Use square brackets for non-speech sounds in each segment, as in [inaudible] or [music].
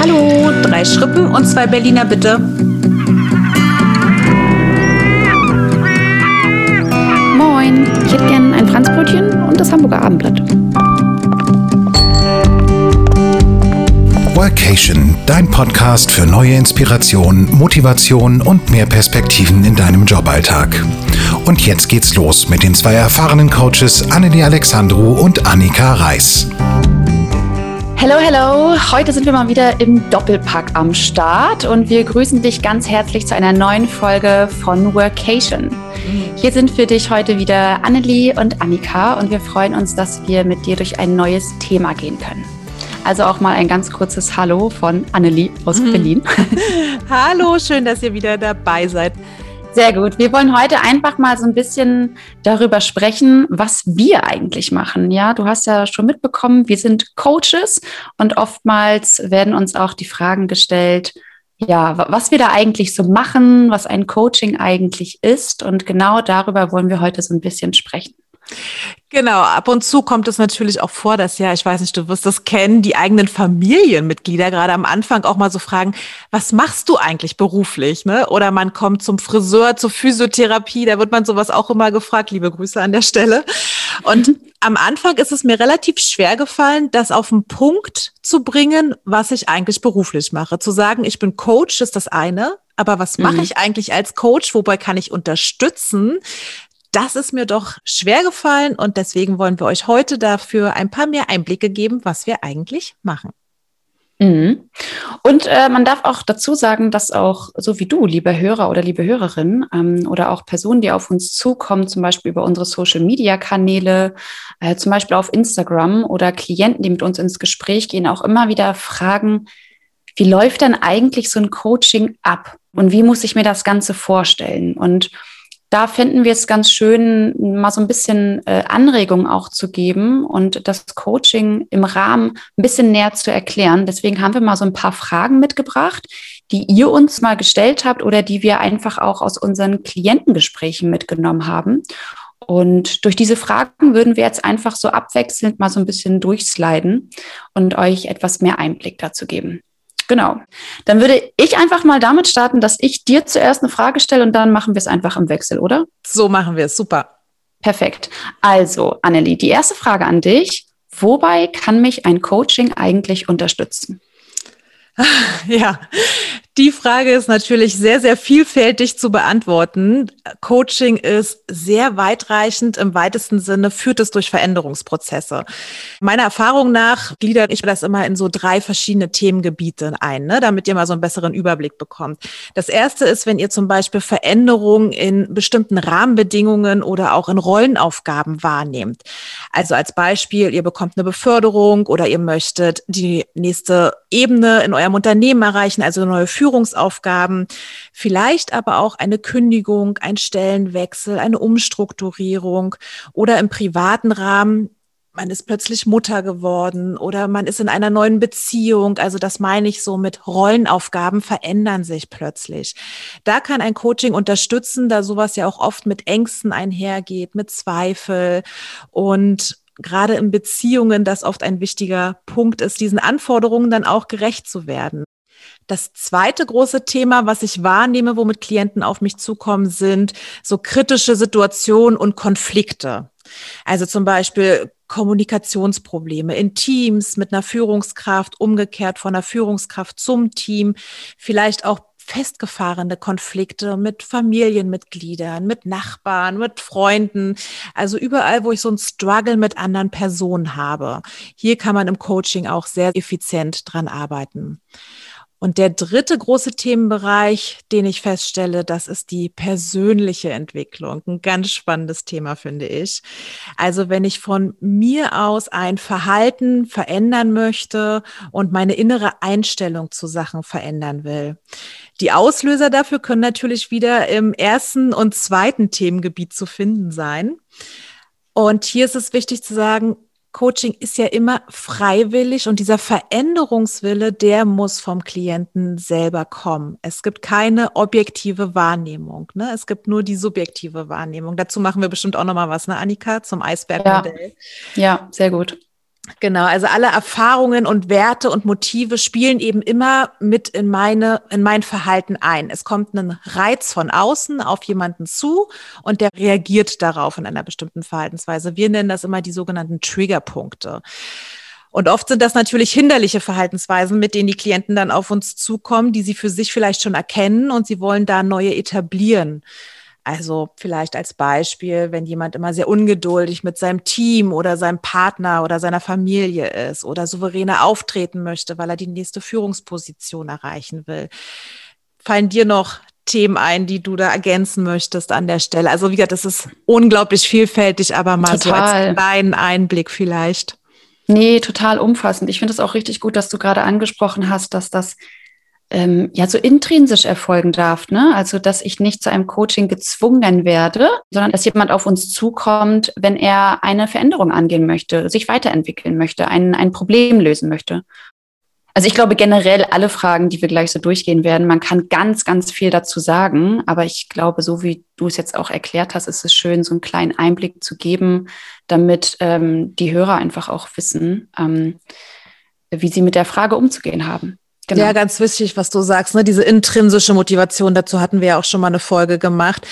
Hallo, drei Schrippen und zwei Berliner bitte. Moin, ich hätte gern ein Franzbrötchen und das Hamburger Abendblatt. Workation, dein Podcast für neue Inspiration, Motivation und mehr Perspektiven in deinem Joballtag. Und jetzt geht's los mit den zwei erfahrenen Coaches Annelie Alexandru und Annika Reis. Hello, hello. Heute sind wir mal wieder im Doppelpack am Start und wir grüßen dich ganz herzlich zu einer neuen Folge von Workation. Hier sind für dich heute wieder Annelie und Annika und wir freuen uns, dass wir mit dir durch ein neues Thema gehen können. Also auch mal ein ganz kurzes Hallo von Annelie aus mhm. Berlin. [laughs] Hallo, schön, dass ihr wieder dabei seid. Sehr gut. Wir wollen heute einfach mal so ein bisschen darüber sprechen, was wir eigentlich machen. Ja, du hast ja schon mitbekommen, wir sind Coaches und oftmals werden uns auch die Fragen gestellt, ja, was wir da eigentlich so machen, was ein Coaching eigentlich ist. Und genau darüber wollen wir heute so ein bisschen sprechen. Genau, ab und zu kommt es natürlich auch vor, dass ja, ich weiß nicht, du wirst das kennen, die eigenen Familienmitglieder gerade am Anfang auch mal so fragen, was machst du eigentlich beruflich? Ne? Oder man kommt zum Friseur, zur Physiotherapie, da wird man sowas auch immer gefragt. Liebe Grüße an der Stelle. Und mhm. am Anfang ist es mir relativ schwer gefallen, das auf den Punkt zu bringen, was ich eigentlich beruflich mache. Zu sagen, ich bin Coach, ist das eine. Aber was mache mhm. ich eigentlich als Coach? Wobei kann ich unterstützen? Das ist mir doch schwer gefallen und deswegen wollen wir euch heute dafür ein paar mehr Einblicke geben, was wir eigentlich machen. Mhm. Und äh, man darf auch dazu sagen, dass auch so wie du, liebe Hörer oder liebe Hörerin, ähm, oder auch Personen, die auf uns zukommen, zum Beispiel über unsere Social-Media-Kanäle, äh, zum Beispiel auf Instagram oder Klienten, die mit uns ins Gespräch gehen, auch immer wieder fragen, wie läuft denn eigentlich so ein Coaching ab und wie muss ich mir das Ganze vorstellen? Und da finden wir es ganz schön, mal so ein bisschen äh, Anregung auch zu geben und das Coaching im Rahmen ein bisschen näher zu erklären. Deswegen haben wir mal so ein paar Fragen mitgebracht, die ihr uns mal gestellt habt oder die wir einfach auch aus unseren Klientengesprächen mitgenommen haben. Und durch diese Fragen würden wir jetzt einfach so abwechselnd mal so ein bisschen durchsliden und euch etwas mehr Einblick dazu geben. Genau. Dann würde ich einfach mal damit starten, dass ich dir zuerst eine Frage stelle und dann machen wir es einfach im Wechsel, oder? So machen wir es. Super. Perfekt. Also, Annelie, die erste Frage an dich. Wobei kann mich ein Coaching eigentlich unterstützen? [laughs] Ja, die Frage ist natürlich sehr, sehr vielfältig zu beantworten. Coaching ist sehr weitreichend. Im weitesten Sinne führt es durch Veränderungsprozesse. Meiner Erfahrung nach gliedert ich das immer in so drei verschiedene Themengebiete ein, ne, damit ihr mal so einen besseren Überblick bekommt. Das erste ist, wenn ihr zum Beispiel Veränderungen in bestimmten Rahmenbedingungen oder auch in Rollenaufgaben wahrnehmt. Also als Beispiel, ihr bekommt eine Beförderung oder ihr möchtet die nächste Ebene in eurem Unternehmen erreichen, also eine neue Führung Führungsaufgaben, vielleicht aber auch eine Kündigung, ein Stellenwechsel, eine Umstrukturierung oder im privaten Rahmen man ist plötzlich Mutter geworden oder man ist in einer neuen Beziehung. Also das meine ich so mit Rollenaufgaben verändern sich plötzlich. Da kann ein Coaching unterstützen, da sowas ja auch oft mit Ängsten einhergeht, mit Zweifel und gerade in Beziehungen das oft ein wichtiger Punkt ist, diesen Anforderungen dann auch gerecht zu werden. Das zweite große Thema, was ich wahrnehme, womit Klienten auf mich zukommen, sind so kritische Situationen und Konflikte. Also zum Beispiel Kommunikationsprobleme in Teams mit einer Führungskraft, umgekehrt von einer Führungskraft zum Team, vielleicht auch festgefahrene Konflikte mit Familienmitgliedern, mit Nachbarn, mit Freunden, also überall, wo ich so ein Struggle mit anderen Personen habe. Hier kann man im Coaching auch sehr effizient dran arbeiten. Und der dritte große Themenbereich, den ich feststelle, das ist die persönliche Entwicklung. Ein ganz spannendes Thema, finde ich. Also wenn ich von mir aus ein Verhalten verändern möchte und meine innere Einstellung zu Sachen verändern will. Die Auslöser dafür können natürlich wieder im ersten und zweiten Themengebiet zu finden sein. Und hier ist es wichtig zu sagen, Coaching ist ja immer freiwillig und dieser Veränderungswille, der muss vom Klienten selber kommen. Es gibt keine objektive Wahrnehmung. Ne? Es gibt nur die subjektive Wahrnehmung. Dazu machen wir bestimmt auch nochmal was, ne, Annika, zum Eisbergmodell. Ja. ja, sehr gut. Genau, also alle Erfahrungen und Werte und Motive spielen eben immer mit in meine, in mein Verhalten ein. Es kommt ein Reiz von außen auf jemanden zu und der reagiert darauf in einer bestimmten Verhaltensweise. Wir nennen das immer die sogenannten Triggerpunkte. Und oft sind das natürlich hinderliche Verhaltensweisen, mit denen die Klienten dann auf uns zukommen, die sie für sich vielleicht schon erkennen und sie wollen da neue etablieren. Also vielleicht als Beispiel, wenn jemand immer sehr ungeduldig mit seinem Team oder seinem Partner oder seiner Familie ist oder souveräner auftreten möchte, weil er die nächste Führungsposition erreichen will. Fallen dir noch Themen ein, die du da ergänzen möchtest an der Stelle? Also wie gesagt, das ist unglaublich vielfältig, aber mal Total. so als kleinen Einblick vielleicht. Nee, total umfassend. Ich finde es auch richtig gut, dass du gerade angesprochen hast, dass das ähm, ja so intrinsisch erfolgen darf. Ne? Also, dass ich nicht zu einem Coaching gezwungen werde, sondern dass jemand auf uns zukommt, wenn er eine Veränderung angehen möchte, sich weiterentwickeln möchte, ein, ein Problem lösen möchte. Also ich glaube generell alle Fragen, die wir gleich so durchgehen werden, man kann ganz, ganz viel dazu sagen. Aber ich glaube, so wie du es jetzt auch erklärt hast, ist es schön, so einen kleinen Einblick zu geben, damit ähm, die Hörer einfach auch wissen, ähm, wie sie mit der Frage umzugehen haben. Genau. Ja, ganz wichtig, was du sagst, ne? diese intrinsische Motivation, dazu hatten wir ja auch schon mal eine Folge gemacht.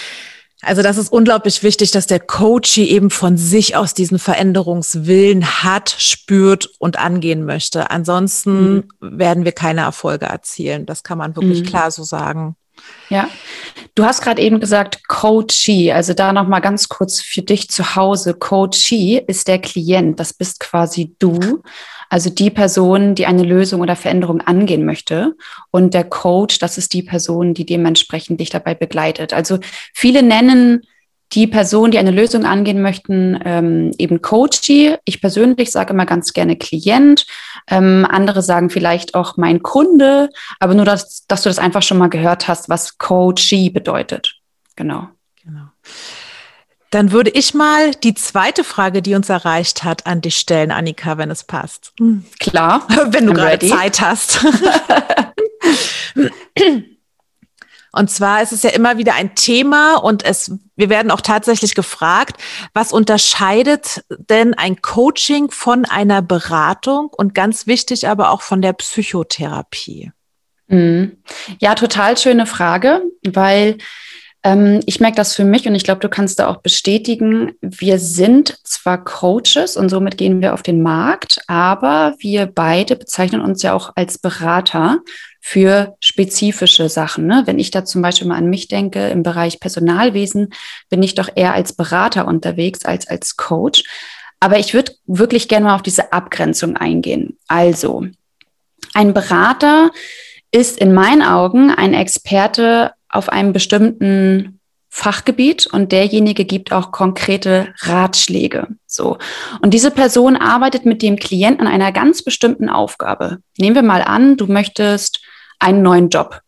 Also das ist unglaublich wichtig, dass der Coach eben von sich aus diesen Veränderungswillen hat, spürt und angehen möchte. Ansonsten mhm. werden wir keine Erfolge erzielen. Das kann man wirklich mhm. klar so sagen. Ja, du hast gerade eben gesagt Coachee, also da noch mal ganz kurz für dich zu Hause. Coachee ist der Klient, das bist quasi du. Also die Person, die eine Lösung oder Veränderung angehen möchte. Und der Coach, das ist die Person, die dementsprechend dich dabei begleitet. Also viele nennen die Person, die eine Lösung angehen möchten, ähm, eben Coachee. Ich persönlich sage immer ganz gerne Klient. Ähm, andere sagen vielleicht auch mein Kunde, aber nur, dass, dass du das einfach schon mal gehört hast, was Coachee bedeutet. Genau. Genau. Dann würde ich mal die zweite Frage, die uns erreicht hat, an dich stellen, Annika, wenn es passt. Klar. [laughs] Wenn du gerade Zeit hast. [laughs] [laughs] Und zwar ist es ja immer wieder ein Thema und es, wir werden auch tatsächlich gefragt, was unterscheidet denn ein Coaching von einer Beratung und ganz wichtig aber auch von der Psychotherapie? Mhm. Ja, total schöne Frage, weil ähm, ich merke das für mich und ich glaube, du kannst da auch bestätigen, wir sind zwar Coaches und somit gehen wir auf den Markt, aber wir beide bezeichnen uns ja auch als Berater für spezifische Sachen. Ne? Wenn ich da zum Beispiel mal an mich denke, im Bereich Personalwesen bin ich doch eher als Berater unterwegs als als Coach. Aber ich würde wirklich gerne mal auf diese Abgrenzung eingehen. Also, ein Berater ist in meinen Augen ein Experte auf einem bestimmten Fachgebiet und derjenige gibt auch konkrete Ratschläge. So. Und diese Person arbeitet mit dem Klienten an einer ganz bestimmten Aufgabe. Nehmen wir mal an, du möchtest einen neuen Job.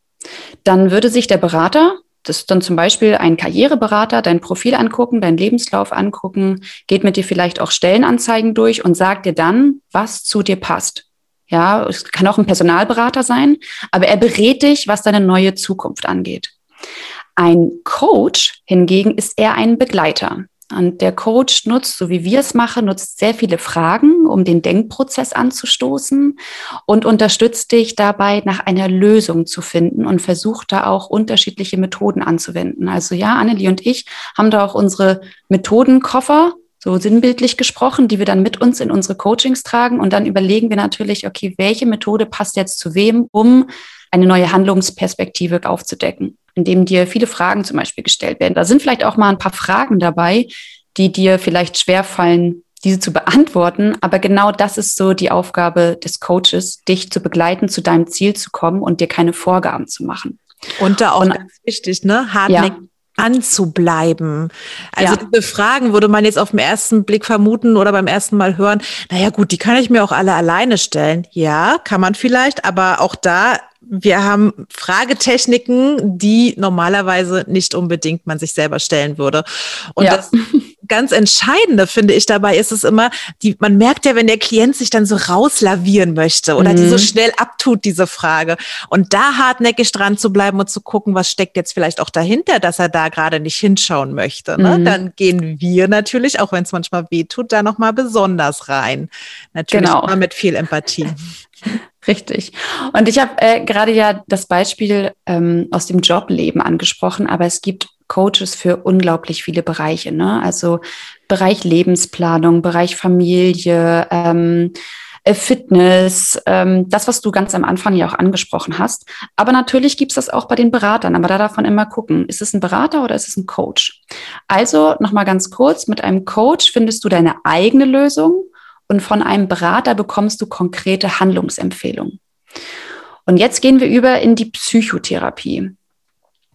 Dann würde sich der Berater, das ist dann zum Beispiel ein Karriereberater, dein Profil angucken, deinen Lebenslauf angucken, geht mit dir vielleicht auch Stellenanzeigen durch und sagt dir dann, was zu dir passt. Ja, es kann auch ein Personalberater sein, aber er berät dich, was deine neue Zukunft angeht. Ein Coach hingegen ist eher ein Begleiter. Und der Coach nutzt, so wie wir es machen, nutzt sehr viele Fragen, um den Denkprozess anzustoßen und unterstützt dich dabei, nach einer Lösung zu finden und versucht da auch unterschiedliche Methoden anzuwenden. Also ja, Annelie und ich haben da auch unsere Methodenkoffer, so sinnbildlich gesprochen, die wir dann mit uns in unsere Coachings tragen und dann überlegen wir natürlich, okay, welche Methode passt jetzt zu wem, um eine neue Handlungsperspektive aufzudecken indem dir viele Fragen zum Beispiel gestellt werden. Da sind vielleicht auch mal ein paar Fragen dabei, die dir vielleicht schwerfallen, diese zu beantworten. Aber genau das ist so die Aufgabe des Coaches, dich zu begleiten, zu deinem Ziel zu kommen und dir keine Vorgaben zu machen. Und da auch und, ganz wichtig, ne? Hartnäckig ja anzubleiben. Also ja. diese Fragen würde man jetzt auf den ersten Blick vermuten oder beim ersten Mal hören, naja gut, die kann ich mir auch alle alleine stellen. Ja, kann man vielleicht, aber auch da wir haben Fragetechniken, die normalerweise nicht unbedingt man sich selber stellen würde. Und ja. das ganz Entscheidende finde ich dabei ist es immer, die, man merkt ja, wenn der Klient sich dann so rauslavieren möchte oder mhm. die so mhm. schnell abtut, diese Frage. Und da hartnäckig dran zu bleiben und zu gucken, was steckt jetzt vielleicht auch dahinter, dass er da gerade nicht hinschauen möchte. Ne? Mhm. Dann gehen wir natürlich, auch wenn es manchmal weh tut, da nochmal besonders rein. Natürlich genau. immer mit viel Empathie. [laughs] Richtig. Und ich habe äh, gerade ja das Beispiel ähm, aus dem Jobleben angesprochen, aber es gibt Coaches für unglaublich viele Bereiche. Ne? Also Bereich Lebensplanung, Bereich Familie, ähm, äh, Fitness, ähm, das, was du ganz am Anfang ja auch angesprochen hast. Aber natürlich gibt's das auch bei den Beratern. Aber da darf man immer gucken, ist es ein Berater oder ist es ein Coach? Also nochmal ganz kurz, mit einem Coach findest du deine eigene Lösung und von einem Berater bekommst du konkrete Handlungsempfehlungen. Und jetzt gehen wir über in die Psychotherapie.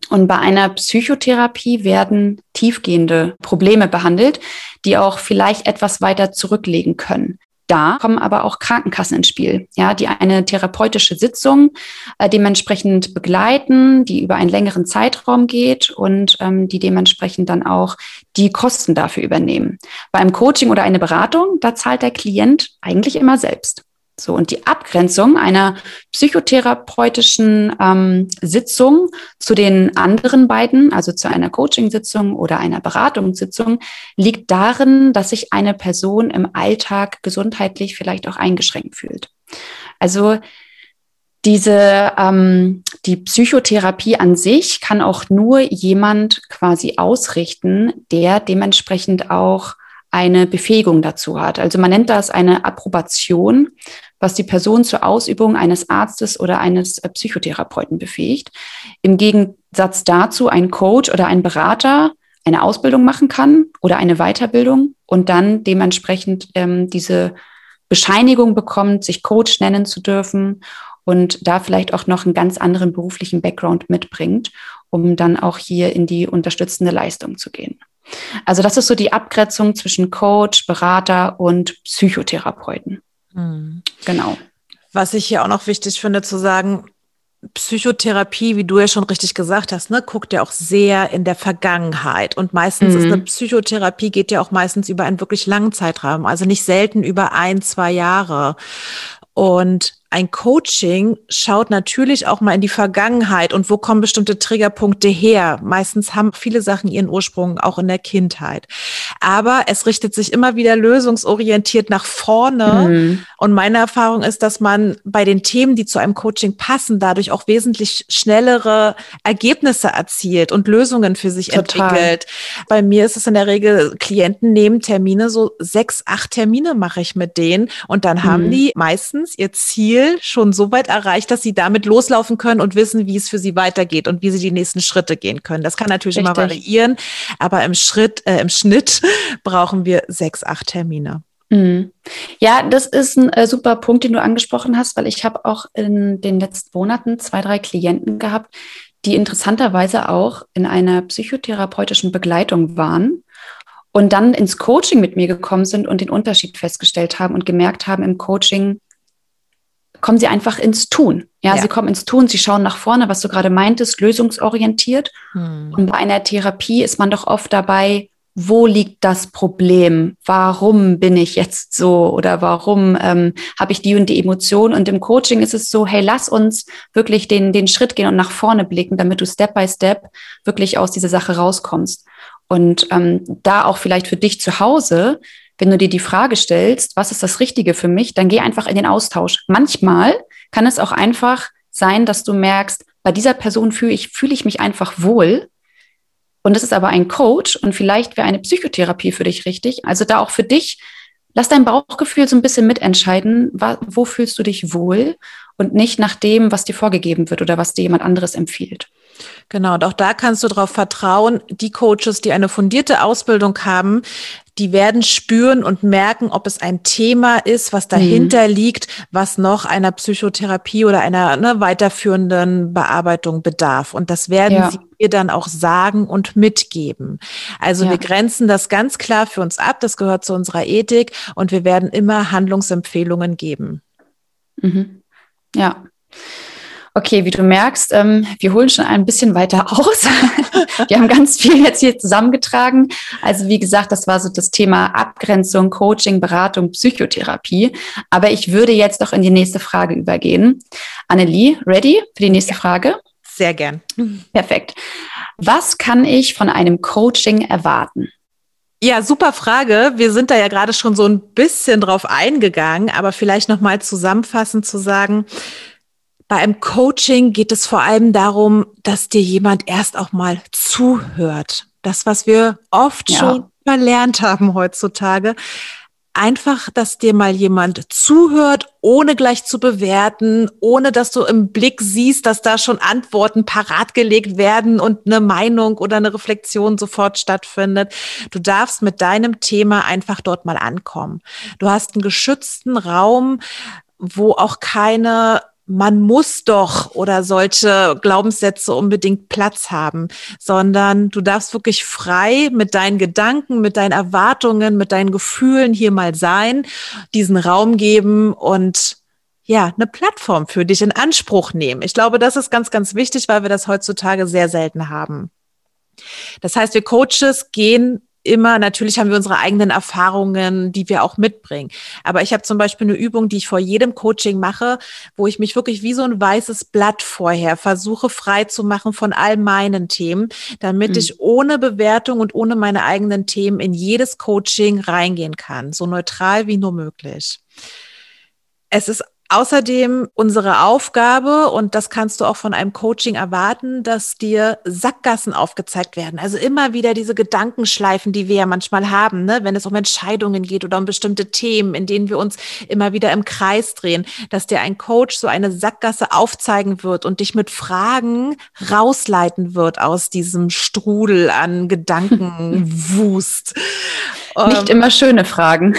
Und bei einer Psychotherapie werden tiefgehende Probleme behandelt, die auch vielleicht etwas weiter zurücklegen können. Da kommen aber auch Krankenkassen ins Spiel, ja, die eine therapeutische Sitzung äh, dementsprechend begleiten, die über einen längeren Zeitraum geht und ähm, die dementsprechend dann auch die Kosten dafür übernehmen. Bei einem Coaching oder eine Beratung, da zahlt der Klient eigentlich immer selbst. So, und die Abgrenzung einer psychotherapeutischen ähm, Sitzung zu den anderen beiden, also zu einer Coaching-Sitzung oder einer Beratungssitzung, liegt darin, dass sich eine Person im Alltag gesundheitlich vielleicht auch eingeschränkt fühlt. Also diese ähm, die Psychotherapie an sich kann auch nur jemand quasi ausrichten, der dementsprechend auch eine Befähigung dazu hat. Also man nennt das eine Approbation, was die Person zur Ausübung eines Arztes oder eines äh, Psychotherapeuten befähigt. Im Gegensatz dazu ein Coach oder ein Berater eine Ausbildung machen kann oder eine Weiterbildung und dann dementsprechend ähm, diese Bescheinigung bekommt, sich Coach nennen zu dürfen und da vielleicht auch noch einen ganz anderen beruflichen Background mitbringt, um dann auch hier in die unterstützende Leistung zu gehen. Also das ist so die Abgrenzung zwischen Coach, Berater und Psychotherapeuten. Mhm. Genau. Was ich hier auch noch wichtig finde zu sagen, Psychotherapie, wie du ja schon richtig gesagt hast, ne, guckt ja auch sehr in der Vergangenheit. Und meistens mhm. ist eine Psychotherapie geht ja auch meistens über einen wirklich langen Zeitraum, also nicht selten über ein, zwei Jahre. Und ein Coaching schaut natürlich auch mal in die Vergangenheit und wo kommen bestimmte Triggerpunkte her. Meistens haben viele Sachen ihren Ursprung auch in der Kindheit. Aber es richtet sich immer wieder lösungsorientiert nach vorne. Mhm. Und meine Erfahrung ist, dass man bei den Themen, die zu einem Coaching passen, dadurch auch wesentlich schnellere Ergebnisse erzielt und Lösungen für sich Total. entwickelt. Bei mir ist es in der Regel, Klienten nehmen Termine, so sechs, acht Termine mache ich mit denen. Und dann mhm. haben die meistens ihr Ziel Ziel schon so weit erreicht, dass sie damit loslaufen können und wissen, wie es für sie weitergeht und wie sie die nächsten Schritte gehen können. Das kann natürlich Richtig. immer variieren, aber im Schritt, äh, im Schnitt [laughs] brauchen wir sechs, acht Termine. Mhm. Ja, das ist ein äh, super Punkt, den du angesprochen hast, weil ich habe auch in den letzten Monaten zwei, drei Klienten gehabt, die interessanterweise auch in einer psychotherapeutischen Begleitung waren und dann ins Coaching mit mir gekommen sind und den Unterschied festgestellt haben und gemerkt haben, im Coaching kommen sie einfach ins Tun. Ja, ja, sie kommen ins Tun, sie schauen nach vorne, was du gerade meintest, lösungsorientiert. Hm. Und bei einer Therapie ist man doch oft dabei, wo liegt das Problem? Warum bin ich jetzt so? Oder warum ähm, habe ich die und die Emotion? Und im Coaching ist es so, hey, lass uns wirklich den, den Schritt gehen und nach vorne blicken, damit du Step by Step wirklich aus dieser Sache rauskommst. Und ähm, da auch vielleicht für dich zu Hause wenn du dir die Frage stellst, was ist das Richtige für mich, dann geh einfach in den Austausch. Manchmal kann es auch einfach sein, dass du merkst, bei dieser Person fühle ich, fühle ich mich einfach wohl. Und das ist aber ein Coach und vielleicht wäre eine Psychotherapie für dich richtig. Also da auch für dich, lass dein Bauchgefühl so ein bisschen mitentscheiden, wo fühlst du dich wohl und nicht nach dem, was dir vorgegeben wird oder was dir jemand anderes empfiehlt. Genau, und auch da kannst du darauf vertrauen, die Coaches, die eine fundierte Ausbildung haben, die werden spüren und merken, ob es ein Thema ist, was dahinter mhm. liegt, was noch einer Psychotherapie oder einer ne, weiterführenden Bearbeitung bedarf. Und das werden ja. sie ihr dann auch sagen und mitgeben. Also ja. wir grenzen das ganz klar für uns ab. Das gehört zu unserer Ethik und wir werden immer Handlungsempfehlungen geben. Mhm. Ja. Okay, wie du merkst, ähm, wir holen schon ein bisschen weiter [laughs] aus. wir haben ganz viel jetzt hier zusammengetragen. Also wie gesagt, das war so das Thema Abgrenzung, Coaching, Beratung, Psychotherapie. Aber ich würde jetzt doch in die nächste Frage übergehen. Annelie, ready für die nächste ja, Frage? Sehr gern. Perfekt. Was kann ich von einem Coaching erwarten? Ja, super Frage. Wir sind da ja gerade schon so ein bisschen drauf eingegangen, aber vielleicht noch mal zusammenfassend zu sagen, bei einem Coaching geht es vor allem darum, dass dir jemand erst auch mal zuhört. Das, was wir oft ja. schon verlernt haben heutzutage. Einfach, dass dir mal jemand zuhört, ohne gleich zu bewerten, ohne dass du im Blick siehst, dass da schon Antworten parat gelegt werden und eine Meinung oder eine Reflexion sofort stattfindet. Du darfst mit deinem Thema einfach dort mal ankommen. Du hast einen geschützten Raum, wo auch keine man muss doch oder solche Glaubenssätze unbedingt Platz haben, sondern du darfst wirklich frei mit deinen Gedanken, mit deinen Erwartungen, mit deinen Gefühlen hier mal sein, diesen Raum geben und ja, eine Plattform für dich in Anspruch nehmen. Ich glaube, das ist ganz, ganz wichtig, weil wir das heutzutage sehr selten haben. Das heißt, wir Coaches gehen immer, natürlich haben wir unsere eigenen Erfahrungen, die wir auch mitbringen. Aber ich habe zum Beispiel eine Übung, die ich vor jedem Coaching mache, wo ich mich wirklich wie so ein weißes Blatt vorher versuche frei zu machen von all meinen Themen, damit mhm. ich ohne Bewertung und ohne meine eigenen Themen in jedes Coaching reingehen kann, so neutral wie nur möglich. Es ist Außerdem unsere Aufgabe, und das kannst du auch von einem Coaching erwarten, dass dir Sackgassen aufgezeigt werden. Also immer wieder diese Gedankenschleifen, die wir ja manchmal haben, ne? wenn es um Entscheidungen geht oder um bestimmte Themen, in denen wir uns immer wieder im Kreis drehen, dass dir ein Coach so eine Sackgasse aufzeigen wird und dich mit Fragen rausleiten wird aus diesem Strudel an [laughs] Gedankenwust. Nicht ähm, immer schöne Fragen.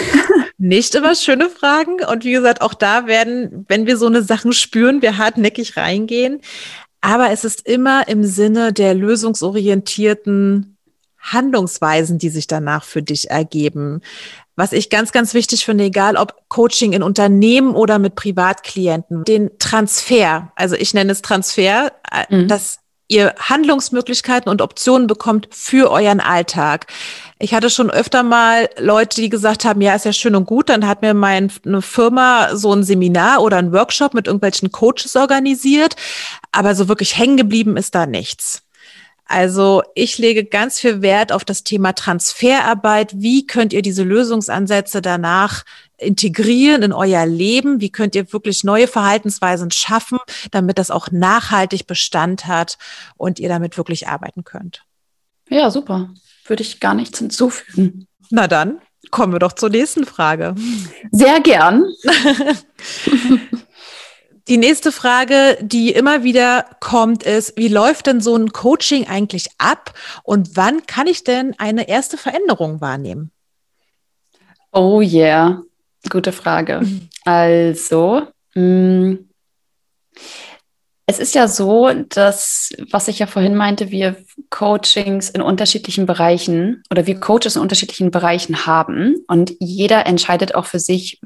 Nicht immer schöne Fragen. Und wie gesagt, auch da werden, wenn wir so eine Sachen spüren, wir hartnäckig reingehen. Aber es ist immer im Sinne der lösungsorientierten Handlungsweisen, die sich danach für dich ergeben. Was ich ganz, ganz wichtig finde, egal ob Coaching in Unternehmen oder mit Privatklienten, den Transfer, also ich nenne es Transfer, äh, mhm. dass ihr Handlungsmöglichkeiten und Optionen bekommt für euren Alltag. Ich hatte schon öfter mal Leute, die gesagt haben, ja, ist ja schön und gut, dann hat mir meine Firma so ein Seminar oder ein Workshop mit irgendwelchen Coaches organisiert, aber so wirklich hängen geblieben ist da nichts. Also ich lege ganz viel Wert auf das Thema Transferarbeit. Wie könnt ihr diese Lösungsansätze danach integrieren in euer Leben? Wie könnt ihr wirklich neue Verhaltensweisen schaffen, damit das auch nachhaltig Bestand hat und ihr damit wirklich arbeiten könnt? Ja, super. Würde ich gar nichts hinzufügen. Na dann kommen wir doch zur nächsten Frage. Sehr gern. [laughs] Die nächste Frage, die immer wieder kommt, ist, wie läuft denn so ein Coaching eigentlich ab und wann kann ich denn eine erste Veränderung wahrnehmen? Oh yeah, gute Frage. [laughs] Also, mh, mm, es ist ja so, dass, was ich ja vorhin meinte, wir Coachings in unterschiedlichen Bereichen oder wir Coaches in unterschiedlichen Bereichen haben und jeder entscheidet auch für sich,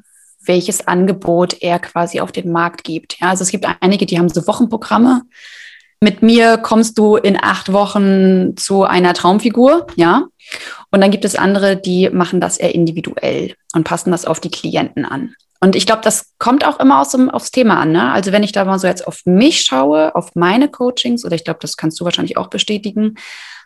welches Angebot er quasi auf den Markt gibt. Ja, also es gibt einige, die haben so Wochenprogramme. Mit mir kommst du in acht Wochen zu einer Traumfigur, ja. Und dann gibt es andere, die machen das eher individuell und passen das auf die Klienten an. Und ich glaube, das kommt auch immer aus dem, aufs Thema an. Ne? Also wenn ich da mal so jetzt auf mich schaue, auf meine Coachings, oder ich glaube, das kannst du wahrscheinlich auch bestätigen,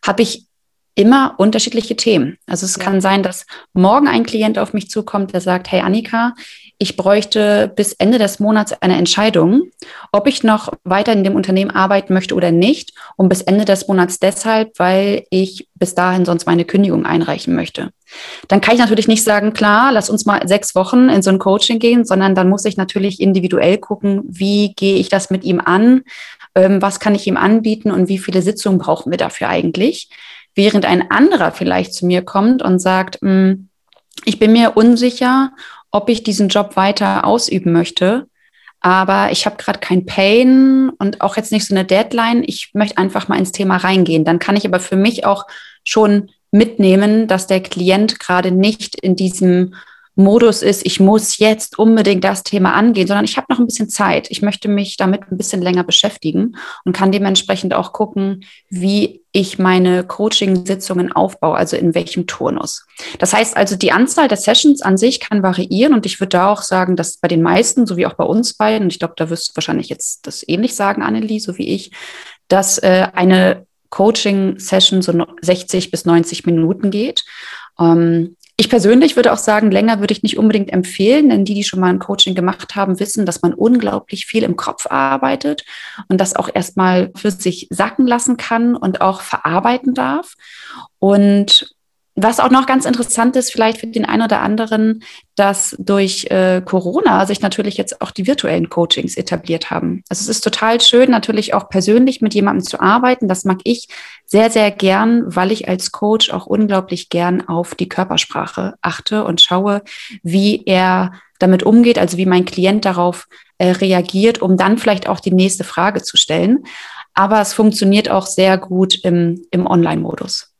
habe ich immer unterschiedliche Themen. Also es ja. kann sein, dass morgen ein Klient auf mich zukommt, der sagt, hey Annika, ich bräuchte bis Ende des Monats eine Entscheidung, ob ich noch weiter in dem Unternehmen arbeiten möchte oder nicht. Und bis Ende des Monats deshalb, weil ich bis dahin sonst meine Kündigung einreichen möchte. Dann kann ich natürlich nicht sagen, klar, lass uns mal sechs Wochen in so ein Coaching gehen, sondern dann muss ich natürlich individuell gucken, wie gehe ich das mit ihm an, ähm, was kann ich ihm anbieten und wie viele Sitzungen brauchen wir dafür eigentlich. Während ein anderer vielleicht zu mir kommt und sagt, hm, ich bin mir unsicher, ob ich diesen Job weiter ausüben möchte. Aber ich habe gerade kein Pain und auch jetzt nicht so eine Deadline. Ich möchte einfach mal ins Thema reingehen. Dann kann ich aber für mich auch schon mitnehmen, dass der Klient gerade nicht in diesem Modus ist, ich muss jetzt unbedingt das Thema angehen, sondern ich habe noch ein bisschen Zeit. Ich möchte mich damit ein bisschen länger beschäftigen und kann dementsprechend auch gucken, wie ich meine Coaching-Sitzungen aufbaue, also in welchem Turnus. Das heißt also, die Anzahl der Sessions an sich kann variieren und ich würde da auch sagen, dass bei den meisten, so wie auch bei uns beiden, und ich glaube, da wirst du wahrscheinlich jetzt das ähnlich sagen, Annelie, so wie ich, dass äh, eine Coaching-Session so 60 bis 90 Minuten geht. Ähm, ich persönlich würde auch sagen, länger würde ich nicht unbedingt empfehlen, denn die, die schon mal ein Coaching gemacht haben, wissen, dass man unglaublich viel im Kopf arbeitet und das auch erstmal für sich sacken lassen kann und auch verarbeiten darf. Und was auch noch ganz interessant ist, vielleicht für den einen oder anderen, dass durch äh, Corona sich natürlich jetzt auch die virtuellen Coachings etabliert haben. Also es ist total schön, natürlich auch persönlich mit jemandem zu arbeiten. Das mag ich sehr, sehr gern, weil ich als Coach auch unglaublich gern auf die Körpersprache achte und schaue, wie er damit umgeht, also wie mein Klient darauf äh, reagiert, um dann vielleicht auch die nächste Frage zu stellen. Aber es funktioniert auch sehr gut im, im Online-Modus.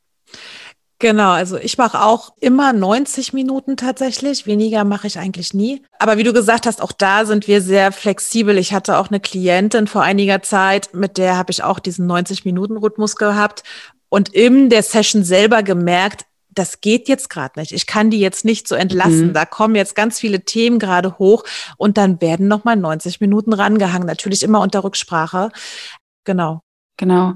Genau, also ich mache auch immer 90 Minuten tatsächlich. Weniger mache ich eigentlich nie. Aber wie du gesagt hast, auch da sind wir sehr flexibel. Ich hatte auch eine Klientin vor einiger Zeit, mit der habe ich auch diesen 90-Minuten-Rhythmus gehabt und in der Session selber gemerkt, das geht jetzt gerade nicht. Ich kann die jetzt nicht so entlassen. Mhm. Da kommen jetzt ganz viele Themen gerade hoch und dann werden nochmal 90 Minuten rangehangen. Natürlich immer unter Rücksprache. Genau. Genau.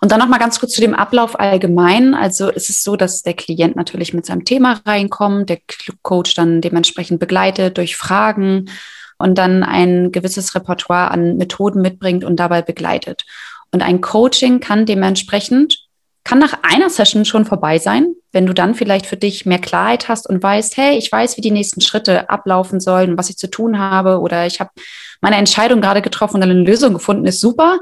Und dann noch mal ganz kurz zu dem Ablauf allgemein. Also es ist so, dass der Klient natürlich mit seinem Thema reinkommt, der Coach dann dementsprechend begleitet durch Fragen und dann ein gewisses Repertoire an Methoden mitbringt und dabei begleitet. Und ein Coaching kann dementsprechend kann nach einer Session schon vorbei sein, wenn du dann vielleicht für dich mehr Klarheit hast und weißt, hey, ich weiß, wie die nächsten Schritte ablaufen sollen, was ich zu tun habe oder ich habe meine Entscheidung gerade getroffen und eine Lösung gefunden, ist super.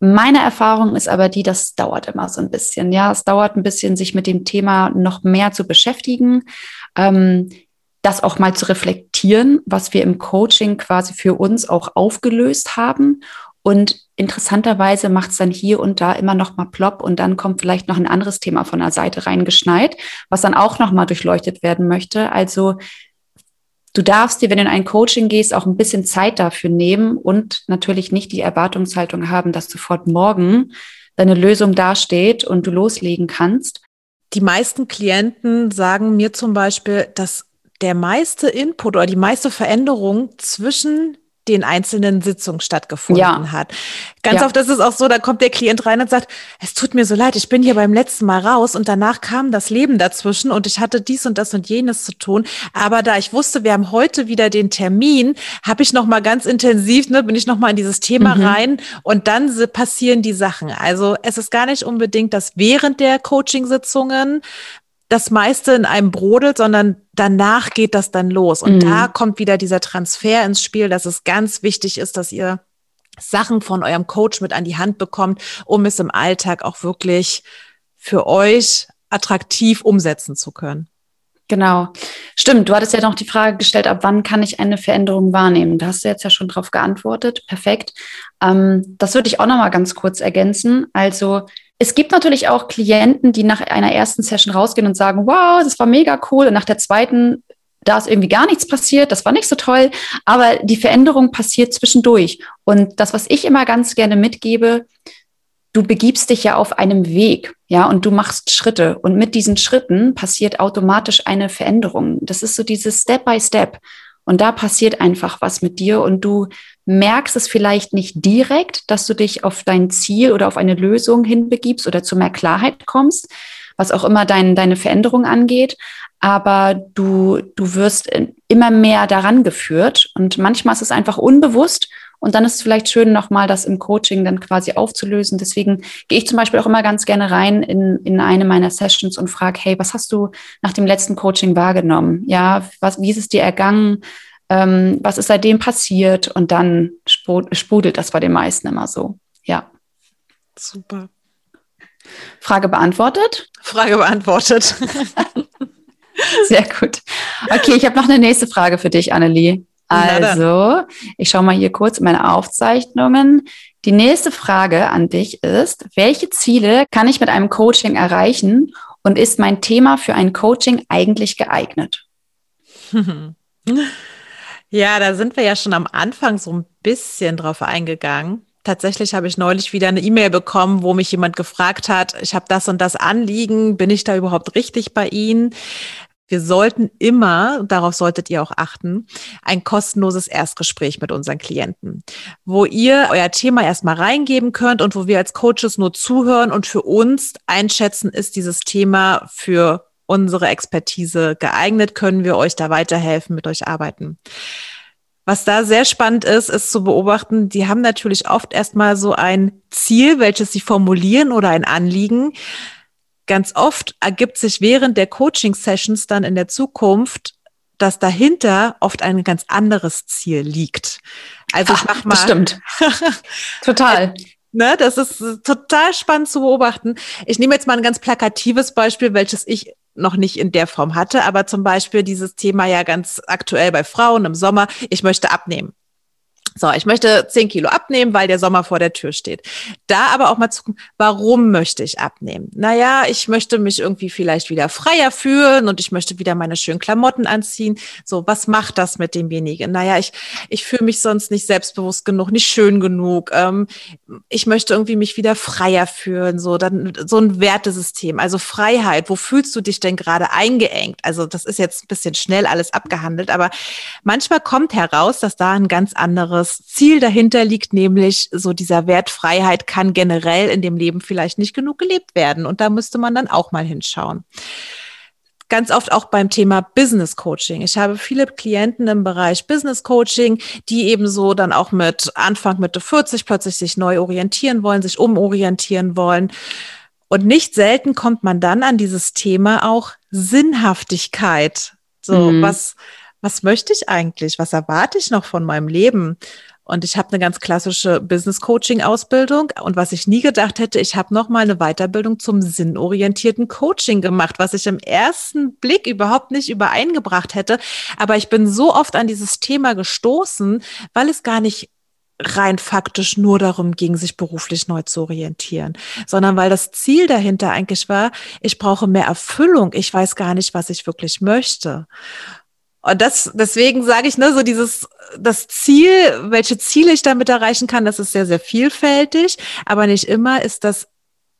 Meine Erfahrung ist aber die, das dauert immer so ein bisschen. Ja, es dauert ein bisschen, sich mit dem Thema noch mehr zu beschäftigen, ähm, das auch mal zu reflektieren, was wir im Coaching quasi für uns auch aufgelöst haben. Und interessanterweise macht es dann hier und da immer noch mal plopp und dann kommt vielleicht noch ein anderes Thema von der Seite reingeschneit, was dann auch noch mal durchleuchtet werden möchte. Also Du darfst dir, wenn du in ein Coaching gehst, auch ein bisschen Zeit dafür nehmen und natürlich nicht die Erwartungshaltung haben, dass sofort morgen deine Lösung dasteht und du loslegen kannst. Die meisten Klienten sagen mir zum Beispiel, dass der meiste Input oder die meiste Veränderung zwischen den einzelnen Sitzungen stattgefunden ja. hat. Ganz ja. oft ist es auch so, da kommt der Klient rein und sagt, es tut mir so leid, ich bin hier beim letzten Mal raus und danach kam das Leben dazwischen und ich hatte dies und das und jenes zu tun. Aber da ich wusste, wir haben heute wieder den Termin, habe ich noch mal ganz intensiv, ne, bin ich noch mal in dieses Thema mhm. rein und dann passieren die Sachen. Also es ist gar nicht unbedingt, dass während der Coaching-Sitzungen das meiste in einem brodelt, sondern danach geht das dann los. Und mhm. da kommt wieder dieser Transfer ins Spiel, dass es ganz wichtig ist, dass ihr Sachen von eurem Coach mit an die Hand bekommt, um es im Alltag auch wirklich für euch attraktiv umsetzen zu können. Genau. Stimmt, du hattest ja noch die Frage gestellt, ab wann kann ich eine Veränderung wahrnehmen? Da hast du jetzt ja schon drauf geantwortet. Perfekt. Ähm, das würde ich auch noch mal ganz kurz ergänzen. Also es gibt natürlich auch Klienten, die nach einer ersten Session rausgehen und sagen, wow, das war mega cool. Und nach der zweiten, da ist irgendwie gar nichts passiert, das war nicht so toll. Aber die Veränderung passiert zwischendurch. Und das, was ich immer ganz gerne mitgebe, du begibst dich ja auf einem Weg, ja, und du machst Schritte. Und mit diesen Schritten passiert automatisch eine Veränderung. Das ist so dieses Step by Step. Und da passiert einfach was mit dir und du merkst es vielleicht nicht direkt, dass du dich auf dein Ziel oder auf eine Lösung hinbegibst oder zu mehr Klarheit kommst, was auch immer dein, deine Veränderung angeht. Aber du, du wirst immer mehr daran geführt und manchmal ist es einfach unbewusst und dann ist es vielleicht schön, nochmal das im Coaching dann quasi aufzulösen. Deswegen gehe ich zum Beispiel auch immer ganz gerne rein in, in eine meiner Sessions und frage, hey, was hast du nach dem letzten Coaching wahrgenommen? Ja, was, wie ist es dir ergangen? Ähm, was ist seitdem passiert? Und dann sprudelt das bei den meisten immer so. Ja. Super. Frage beantwortet? Frage beantwortet. [laughs] Sehr gut. Okay, ich habe noch eine nächste Frage für dich, Annelie. Also, ich schaue mal hier kurz in meine Aufzeichnungen. Die nächste Frage an dich ist, welche Ziele kann ich mit einem Coaching erreichen und ist mein Thema für ein Coaching eigentlich geeignet? [laughs] Ja, da sind wir ja schon am Anfang so ein bisschen drauf eingegangen. Tatsächlich habe ich neulich wieder eine E-Mail bekommen, wo mich jemand gefragt hat, ich habe das und das Anliegen, bin ich da überhaupt richtig bei Ihnen? Wir sollten immer, darauf solltet ihr auch achten, ein kostenloses Erstgespräch mit unseren Klienten, wo ihr euer Thema erstmal reingeben könnt und wo wir als Coaches nur zuhören und für uns einschätzen, ist dieses Thema für unsere Expertise geeignet, können wir euch da weiterhelfen, mit euch arbeiten. Was da sehr spannend ist, ist zu beobachten, die haben natürlich oft erstmal so ein Ziel, welches sie formulieren oder ein Anliegen. Ganz oft ergibt sich während der Coaching-Sessions dann in der Zukunft, dass dahinter oft ein ganz anderes Ziel liegt. Also ich mach mal. Das stimmt. [laughs] Total. Ne, das ist total spannend zu beobachten. Ich nehme jetzt mal ein ganz plakatives Beispiel, welches ich noch nicht in der Form hatte, aber zum Beispiel dieses Thema ja ganz aktuell bei Frauen im Sommer, ich möchte abnehmen. So, ich möchte zehn Kilo abnehmen, weil der Sommer vor der Tür steht. Da aber auch mal zu gucken, warum möchte ich abnehmen? Naja, ich möchte mich irgendwie vielleicht wieder freier fühlen und ich möchte wieder meine schönen Klamotten anziehen. So, was macht das mit demjenigen? Naja, ich, ich fühle mich sonst nicht selbstbewusst genug, nicht schön genug. Ähm, ich möchte irgendwie mich wieder freier fühlen. So, dann so ein Wertesystem. Also Freiheit. Wo fühlst du dich denn gerade eingeengt? Also, das ist jetzt ein bisschen schnell alles abgehandelt, aber manchmal kommt heraus, dass da ein ganz anderes anderes Ziel dahinter liegt, nämlich so dieser Wert Freiheit kann generell in dem Leben vielleicht nicht genug gelebt werden. Und da müsste man dann auch mal hinschauen ganz oft auch beim Thema Business Coaching. Ich habe viele Klienten im Bereich Business Coaching, die eben so dann auch mit Anfang Mitte 40 plötzlich sich neu orientieren wollen, sich umorientieren wollen. Und nicht selten kommt man dann an dieses Thema auch Sinnhaftigkeit. So, mhm. was, was möchte ich eigentlich? Was erwarte ich noch von meinem Leben? Und ich habe eine ganz klassische Business Coaching Ausbildung und was ich nie gedacht hätte, ich habe noch mal eine Weiterbildung zum sinnorientierten Coaching gemacht, was ich im ersten Blick überhaupt nicht übereingebracht hätte, aber ich bin so oft an dieses Thema gestoßen, weil es gar nicht rein faktisch nur darum ging, sich beruflich neu zu orientieren, sondern weil das Ziel dahinter eigentlich war, ich brauche mehr Erfüllung, ich weiß gar nicht, was ich wirklich möchte. Und das, deswegen sage ich, ne, so dieses, das Ziel, welche Ziele ich damit erreichen kann, das ist sehr, sehr vielfältig, aber nicht immer ist das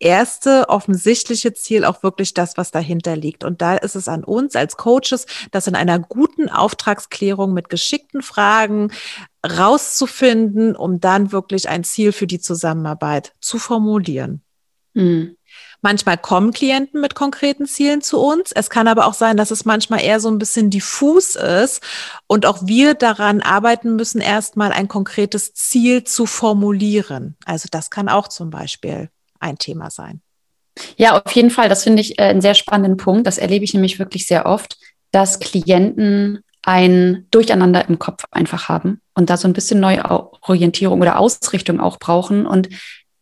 erste offensichtliche Ziel auch wirklich das, was dahinter liegt. Und da ist es an uns als Coaches, das in einer guten Auftragsklärung mit geschickten Fragen rauszufinden, um dann wirklich ein Ziel für die Zusammenarbeit zu formulieren. Mhm. Manchmal kommen Klienten mit konkreten Zielen zu uns. Es kann aber auch sein, dass es manchmal eher so ein bisschen diffus ist und auch wir daran arbeiten müssen, erstmal ein konkretes Ziel zu formulieren. Also das kann auch zum Beispiel ein Thema sein. Ja, auf jeden Fall. Das finde ich äh, einen sehr spannenden Punkt. Das erlebe ich nämlich wirklich sehr oft, dass Klienten ein Durcheinander im Kopf einfach haben und da so ein bisschen neue Orientierung oder Ausrichtung auch brauchen und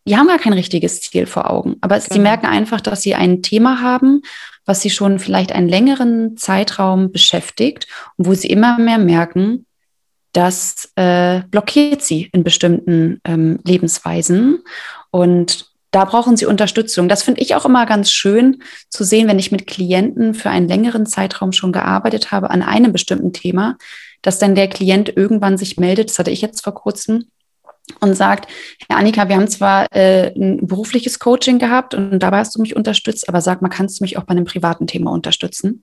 die haben gar kein richtiges Ziel vor Augen, aber genau. sie merken einfach, dass sie ein Thema haben, was sie schon vielleicht einen längeren Zeitraum beschäftigt und wo sie immer mehr merken, das äh, blockiert sie in bestimmten ähm, Lebensweisen und da brauchen sie Unterstützung. Das finde ich auch immer ganz schön zu sehen, wenn ich mit Klienten für einen längeren Zeitraum schon gearbeitet habe an einem bestimmten Thema, dass dann der Klient irgendwann sich meldet, das hatte ich jetzt vor kurzem, und sagt, Herr Annika, wir haben zwar äh, ein berufliches Coaching gehabt und dabei hast du mich unterstützt, aber sag mal, kannst du mich auch bei einem privaten Thema unterstützen?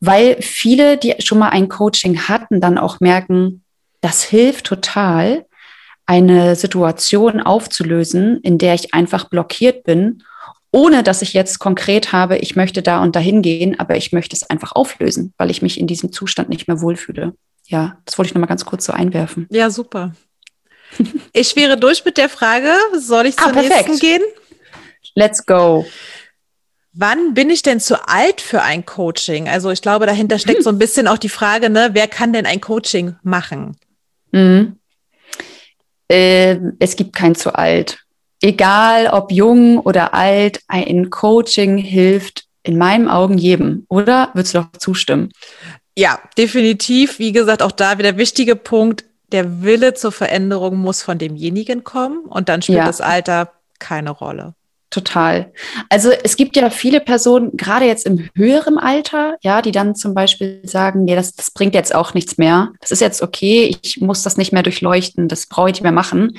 Weil viele, die schon mal ein Coaching hatten, dann auch merken, das hilft total, eine Situation aufzulösen, in der ich einfach blockiert bin, ohne dass ich jetzt konkret habe, ich möchte da und dahin gehen, aber ich möchte es einfach auflösen, weil ich mich in diesem Zustand nicht mehr wohlfühle. Ja, das wollte ich noch mal ganz kurz so einwerfen. Ja, super. Ich wäre durch mit der Frage. Soll ich ah, zur perfekt. nächsten gehen? Let's go. Wann bin ich denn zu alt für ein Coaching? Also ich glaube, dahinter steckt hm. so ein bisschen auch die Frage, ne, wer kann denn ein Coaching machen? Mhm. Äh, es gibt kein zu alt. Egal ob jung oder alt, ein Coaching hilft in meinen Augen jedem, oder? Würdest du doch zustimmen? Ja, definitiv. Wie gesagt, auch da wieder wichtige Punkt der Wille zur Veränderung muss von demjenigen kommen und dann spielt ja. das Alter keine Rolle. Total. Also es gibt ja viele Personen, gerade jetzt im höheren Alter, ja, die dann zum Beispiel sagen, nee, das, das bringt jetzt auch nichts mehr. Das ist jetzt okay, ich muss das nicht mehr durchleuchten, das brauche ich nicht mehr machen.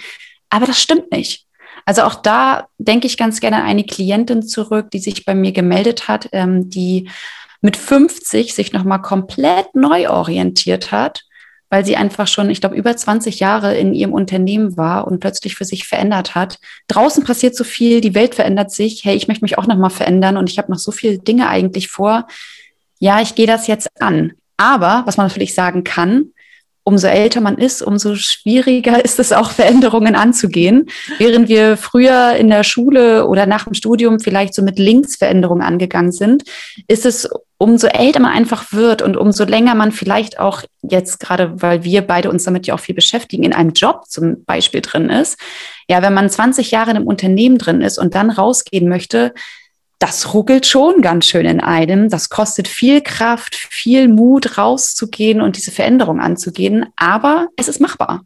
Aber das stimmt nicht. Also auch da denke ich ganz gerne an eine Klientin zurück, die sich bei mir gemeldet hat, ähm, die mit 50 sich nochmal komplett neu orientiert hat weil sie einfach schon, ich glaube, über 20 Jahre in ihrem Unternehmen war und plötzlich für sich verändert hat. Draußen passiert so viel, die Welt verändert sich. Hey, ich möchte mich auch noch mal verändern und ich habe noch so viele Dinge eigentlich vor. Ja, ich gehe das jetzt an. Aber was man natürlich sagen kann, umso älter man ist, umso schwieriger ist es auch, Veränderungen anzugehen. Während wir früher in der Schule oder nach dem Studium vielleicht so mit Linksveränderungen angegangen sind, ist es umso älter man einfach wird und umso länger man vielleicht auch jetzt gerade, weil wir beide uns damit ja auch viel beschäftigen, in einem Job zum Beispiel drin ist. Ja, wenn man 20 Jahre in einem Unternehmen drin ist und dann rausgehen möchte, das ruckelt schon ganz schön in einem. Das kostet viel Kraft, viel Mut, rauszugehen und diese Veränderung anzugehen. Aber es ist machbar.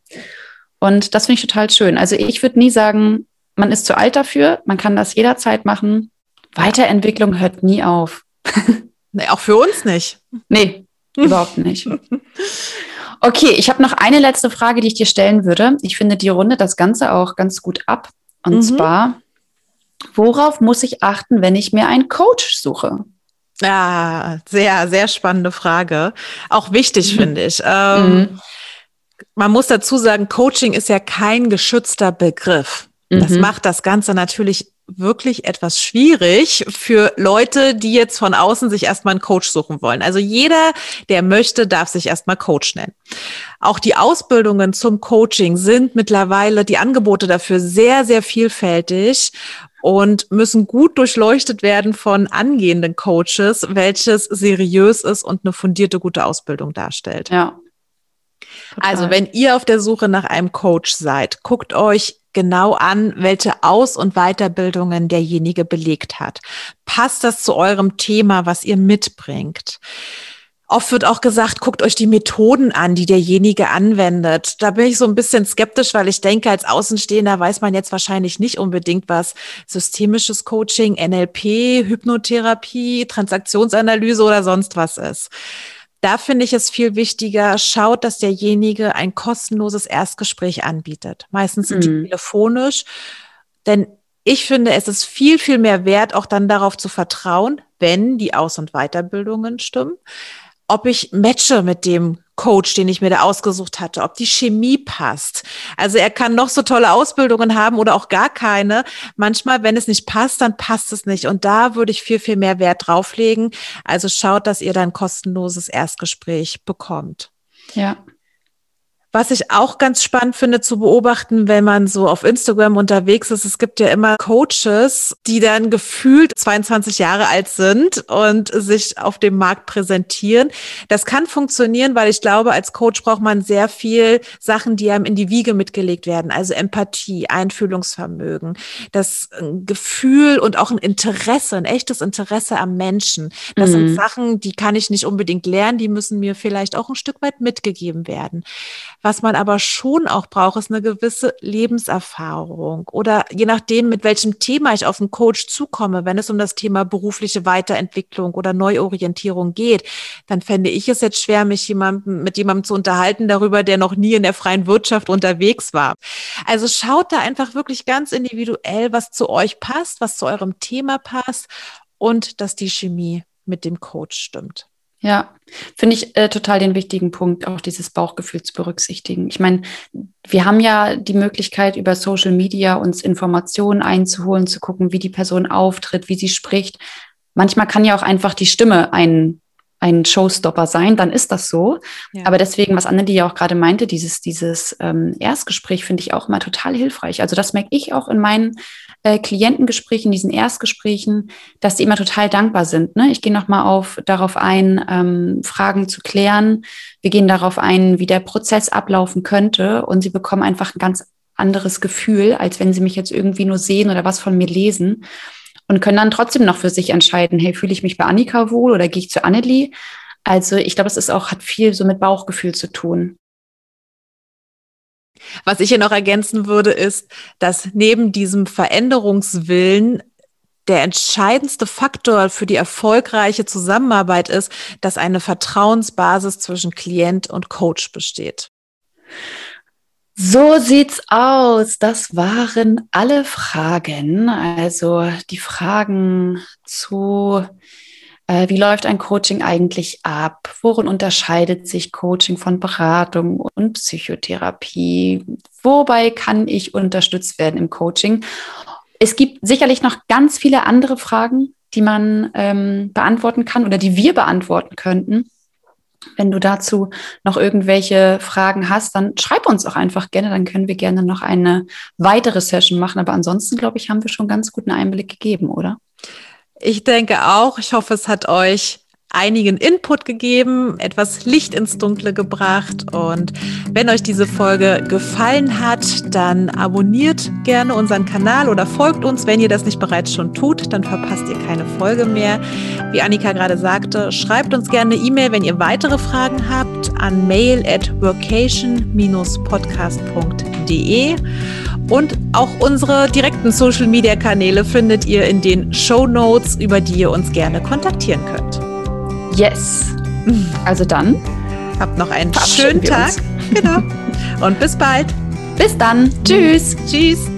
Und das finde ich total schön. Also ich würde nie sagen, man ist zu alt dafür. Man kann das jederzeit machen. Weiterentwicklung hört nie auf. [laughs] Nee, auch für uns nicht. Nee, überhaupt nicht. Okay, ich habe noch eine letzte Frage, die ich dir stellen würde. Ich finde, die rundet das Ganze auch ganz gut ab. Und mhm. zwar, worauf muss ich achten, wenn ich mir einen Coach suche? Ja, sehr, sehr spannende Frage. Auch wichtig, mhm. finde ich. Ähm, mhm. Man muss dazu sagen, Coaching ist ja kein geschützter Begriff. Das mhm. macht das Ganze natürlich wirklich etwas schwierig für Leute, die jetzt von außen sich erstmal einen Coach suchen wollen. Also jeder, der möchte, darf sich erstmal Coach nennen. Auch die Ausbildungen zum Coaching sind mittlerweile die Angebote dafür sehr, sehr vielfältig und müssen gut durchleuchtet werden von angehenden Coaches, welches seriös ist und eine fundierte, gute Ausbildung darstellt. Ja. Total. Also, wenn ihr auf der Suche nach einem Coach seid, guckt euch genau an, welche Aus- und Weiterbildungen derjenige belegt hat. Passt das zu eurem Thema, was ihr mitbringt? Oft wird auch gesagt, guckt euch die Methoden an, die derjenige anwendet. Da bin ich so ein bisschen skeptisch, weil ich denke, als Außenstehender weiß man jetzt wahrscheinlich nicht unbedingt, was systemisches Coaching, NLP, Hypnotherapie, Transaktionsanalyse oder sonst was ist. Da finde ich es viel wichtiger, schaut, dass derjenige ein kostenloses Erstgespräch anbietet. Meistens mhm. telefonisch, denn ich finde, es ist viel, viel mehr wert, auch dann darauf zu vertrauen, wenn die Aus- und Weiterbildungen stimmen, ob ich matche mit dem Coach, den ich mir da ausgesucht hatte, ob die Chemie passt. Also er kann noch so tolle Ausbildungen haben oder auch gar keine. Manchmal, wenn es nicht passt, dann passt es nicht. Und da würde ich viel, viel mehr Wert drauflegen. Also schaut, dass ihr dann kostenloses Erstgespräch bekommt. Ja. Was ich auch ganz spannend finde zu beobachten, wenn man so auf Instagram unterwegs ist, es gibt ja immer Coaches, die dann gefühlt 22 Jahre alt sind und sich auf dem Markt präsentieren. Das kann funktionieren, weil ich glaube, als Coach braucht man sehr viel Sachen, die einem in die Wiege mitgelegt werden. Also Empathie, Einfühlungsvermögen, das äh, Gefühl und auch ein Interesse, ein echtes Interesse am Menschen. Das mhm. sind Sachen, die kann ich nicht unbedingt lernen, die müssen mir vielleicht auch ein Stück weit mitgegeben werden. Was man aber schon auch braucht, ist eine gewisse Lebenserfahrung oder je nachdem, mit welchem Thema ich auf einen Coach zukomme, wenn es um das Thema berufliche Weiterentwicklung oder Neuorientierung geht, dann fände ich es jetzt schwer, mich jemandem, mit jemandem zu unterhalten darüber, der noch nie in der freien Wirtschaft unterwegs war. Also schaut da einfach wirklich ganz individuell, was zu euch passt, was zu eurem Thema passt und dass die Chemie mit dem Coach stimmt. Ja, finde ich äh, total den wichtigen Punkt, auch dieses Bauchgefühl zu berücksichtigen. Ich meine, wir haben ja die Möglichkeit, über Social Media uns Informationen einzuholen, zu gucken, wie die Person auftritt, wie sie spricht. Manchmal kann ja auch einfach die Stimme ein, ein Showstopper sein, dann ist das so. Ja. Aber deswegen, was Anne, die ja auch gerade meinte, dieses, dieses ähm, Erstgespräch finde ich auch immer total hilfreich. Also das merke ich auch in meinen äh, Klientengesprächen, diesen Erstgesprächen, dass die immer total dankbar sind. Ne? Ich gehe nochmal auf darauf ein, ähm, Fragen zu klären. Wir gehen darauf ein, wie der Prozess ablaufen könnte und sie bekommen einfach ein ganz anderes Gefühl, als wenn sie mich jetzt irgendwie nur sehen oder was von mir lesen und können dann trotzdem noch für sich entscheiden, hey, fühle ich mich bei Annika wohl oder gehe ich zu Annelie? Also ich glaube, es ist auch, hat viel so mit Bauchgefühl zu tun. Was ich hier noch ergänzen würde, ist, dass neben diesem Veränderungswillen der entscheidendste Faktor für die erfolgreiche Zusammenarbeit ist, dass eine Vertrauensbasis zwischen Klient und Coach besteht. So sieht's aus. Das waren alle Fragen. Also die Fragen zu, äh, wie läuft ein Coaching eigentlich ab? Worin unterscheidet sich Coaching von Beratung und Psychotherapie? Wobei kann ich unterstützt werden im Coaching? Es gibt sicherlich noch ganz viele andere Fragen, die man ähm, beantworten kann oder die wir beantworten könnten. Wenn du dazu noch irgendwelche Fragen hast, dann schreib uns auch einfach gerne, dann können wir gerne noch eine weitere Session machen. Aber ansonsten, glaube ich, haben wir schon ganz guten Einblick gegeben, oder? Ich denke auch. Ich hoffe, es hat euch einigen Input gegeben, etwas Licht ins Dunkle gebracht. Und wenn euch diese Folge gefallen hat, dann abonniert gerne unseren Kanal oder folgt uns. Wenn ihr das nicht bereits schon tut, dann verpasst ihr keine Folge mehr. Wie Annika gerade sagte, schreibt uns gerne eine E-Mail, wenn ihr weitere Fragen habt, an mail at vocation-podcast.de. Und auch unsere direkten Social-Media-Kanäle findet ihr in den Show Notes, über die ihr uns gerne kontaktieren könnt. Yes. Also dann. Habt noch einen schönen Tag. Genau. Und bis bald. Bis dann. Tschüss. Tschüss.